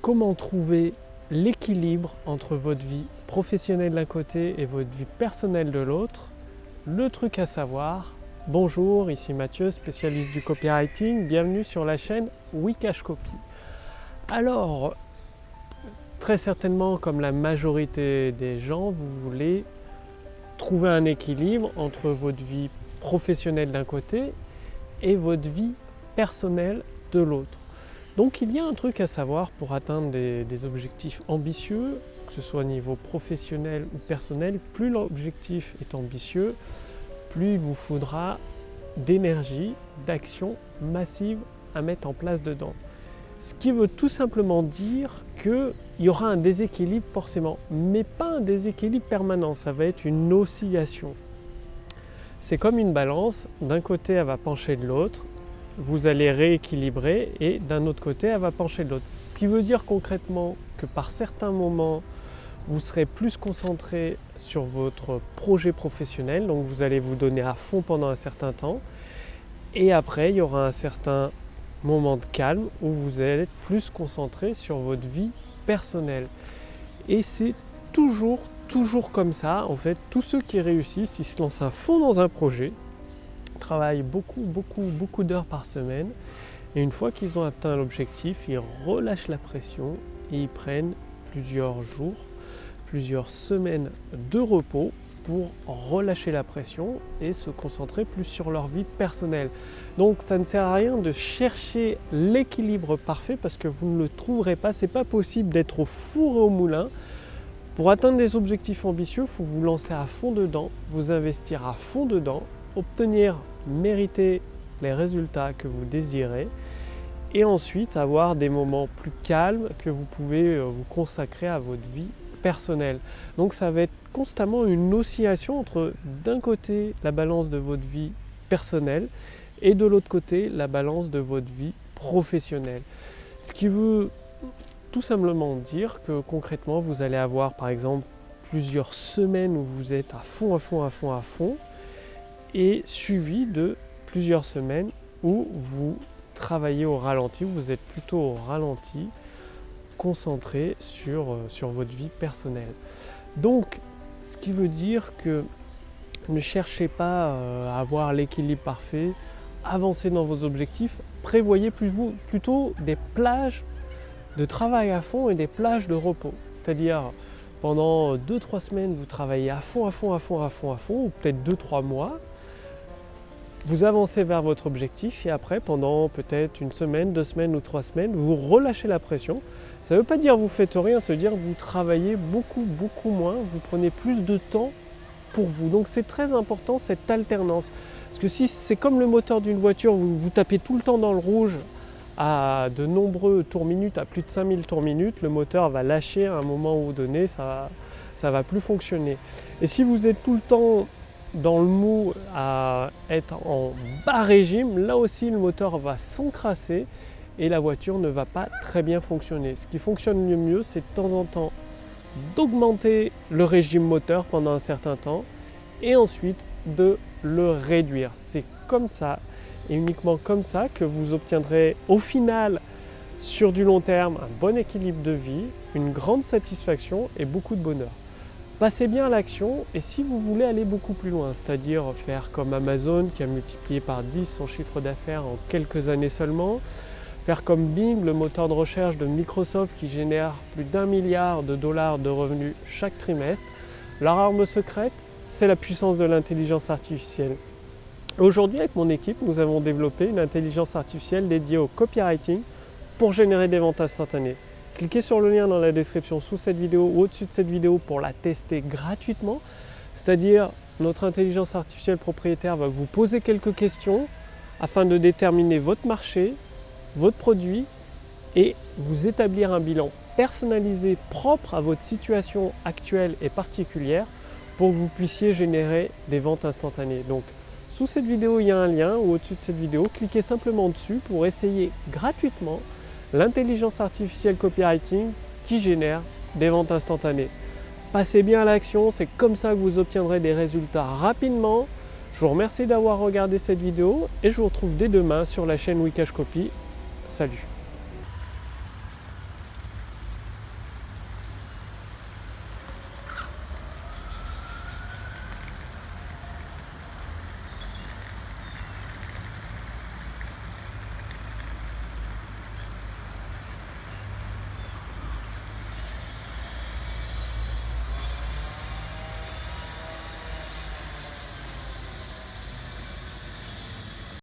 comment trouver l'équilibre entre votre vie professionnelle d'un côté et votre vie personnelle de l'autre? Le truc à savoir, bonjour, ici Mathieu, spécialiste du copywriting, bienvenue sur la chaîne Wikash Copy. Alors, très certainement, comme la majorité des gens, vous voulez trouver un équilibre entre votre vie professionnelle d'un côté et votre vie personnelle de l'autre. Donc il y a un truc à savoir pour atteindre des, objectifs ambitieux, que ce soit au niveau professionnel ou personnel. Plus l'objectif est ambitieux, plus il vous faudra d'énergie, d'action massive à mettre en place dedans. Ce qui veut tout simplement dire qu'il y aura un déséquilibre forcément, mais pas un déséquilibre permanent, ça va être une oscillation. C'est comme une balance, d'un côté elle va pencher de l'autre, vous allez rééquilibrer et d'un autre côté, elle va pencher de l'autre. Ce qui veut dire concrètement que par certains moments, vous serez plus concentré sur votre projet professionnel, donc vous allez vous donner à fond pendant un certain temps. Et après, il y aura un certain moment de calme où vous allez être plus concentré sur votre vie personnelle. Et c'est toujours, toujours comme ça. En fait, tous ceux qui réussissent, ils se lancent à fond dans un projet, travaillent beaucoup, beaucoup, beaucoup d'heures par semaine. Et une fois qu'ils ont atteint l'objectif, ils relâchent la pression et ils prennent plusieurs jours, plusieurs semaines de repos pour relâcher la pression et se concentrer plus sur leur vie personnelle. Donc ça ne sert à rien de chercher l'équilibre parfait parce que vous ne le trouverez pas. C'est pas possible d'être au four et au moulin. Pour atteindre des objectifs ambitieux, il faut vous lancer à fond dedans, vous investir à fond dedans, obtenir mériter les résultats que vous désirez et ensuite avoir des moments plus calmes que vous pouvez euh, vous consacrer à votre vie personnelle. Donc ça va être constamment une oscillation entre d'un côté la balance de votre vie personnelle et de l'autre côté la balance de votre vie professionnelle. Ce qui veut tout simplement dire que concrètement vous allez avoir par exemple plusieurs semaines où vous êtes à fond, à fond, à fond, à fond et suivi de plusieurs semaines où vous travaillez au ralenti, vous êtes plutôt au ralenti, concentré sur, euh, sur votre vie personnelle. Donc, ce qui veut dire que ne cherchez pas euh, à avoir l'équilibre parfait, avancez dans vos objectifs, prévoyez plutôt des plages de travail à fond et des plages de repos. C'est-à-dire pendant 2-3 semaines, vous travaillez à fond, à fond, à fond, à fond, à fond, ou peut-être 2-3 mois, vous avancez vers votre objectif et après, pendant peut-être une semaine, deux semaines ou trois semaines, vous relâchez la pression. Ça ne veut pas dire vous faites rien, ça veut dire vous travaillez beaucoup, beaucoup moins, vous prenez plus de temps pour vous. Donc c'est très important cette alternance. Parce que si c'est comme le moteur d'une voiture, vous, tapez tout le temps dans le rouge à de nombreux tours minutes, à plus de 5000 tours minutes, le moteur va lâcher à un moment donné, ça ne va plus fonctionner. Et si vous êtes tout le temps dans le mou à être en bas régime, là aussi le moteur va s'encrasser et la voiture ne va pas très bien fonctionner. Ce qui fonctionne le mieux, c'est de temps en temps d'augmenter le régime moteur pendant un certain temps et ensuite de le réduire. C'est comme ça et uniquement comme ça que vous obtiendrez au final sur du long terme un bon équilibre de vie, une grande satisfaction et beaucoup de bonheur. Passez bien l'action et si vous voulez aller beaucoup plus loin, c'est-à-dire faire comme Amazon qui a multiplié par 10 son chiffre d'affaires en quelques années seulement, faire comme Bing, le moteur de recherche de Microsoft qui génère plus d'un milliard de dollars de revenus chaque trimestre, leur arme secrète, c'est la puissance de l'intelligence artificielle. Aujourd'hui, avec mon équipe, nous avons développé une intelligence artificielle dédiée au copywriting pour générer des ventes instantanées. Cliquez sur le lien dans la description sous cette vidéo ou au-dessus de cette vidéo pour la tester gratuitement. C'est-à-dire, notre intelligence artificielle propriétaire va vous poser quelques questions afin de déterminer votre marché, votre produit et vous établir un bilan personnalisé propre à votre situation actuelle et particulière pour que vous puissiez générer des ventes instantanées. Donc, sous cette vidéo, il y a un lien ou au-dessus de cette vidéo, cliquez simplement dessus pour essayer gratuitement l'intelligence artificielle copywriting qui génère des ventes instantanées. Passez bien à l'action, c'est comme ça que vous obtiendrez des résultats rapidement. Je vous remercie d'avoir regardé cette vidéo et je vous retrouve dès demain sur la chaîne Wikash Copy. Salut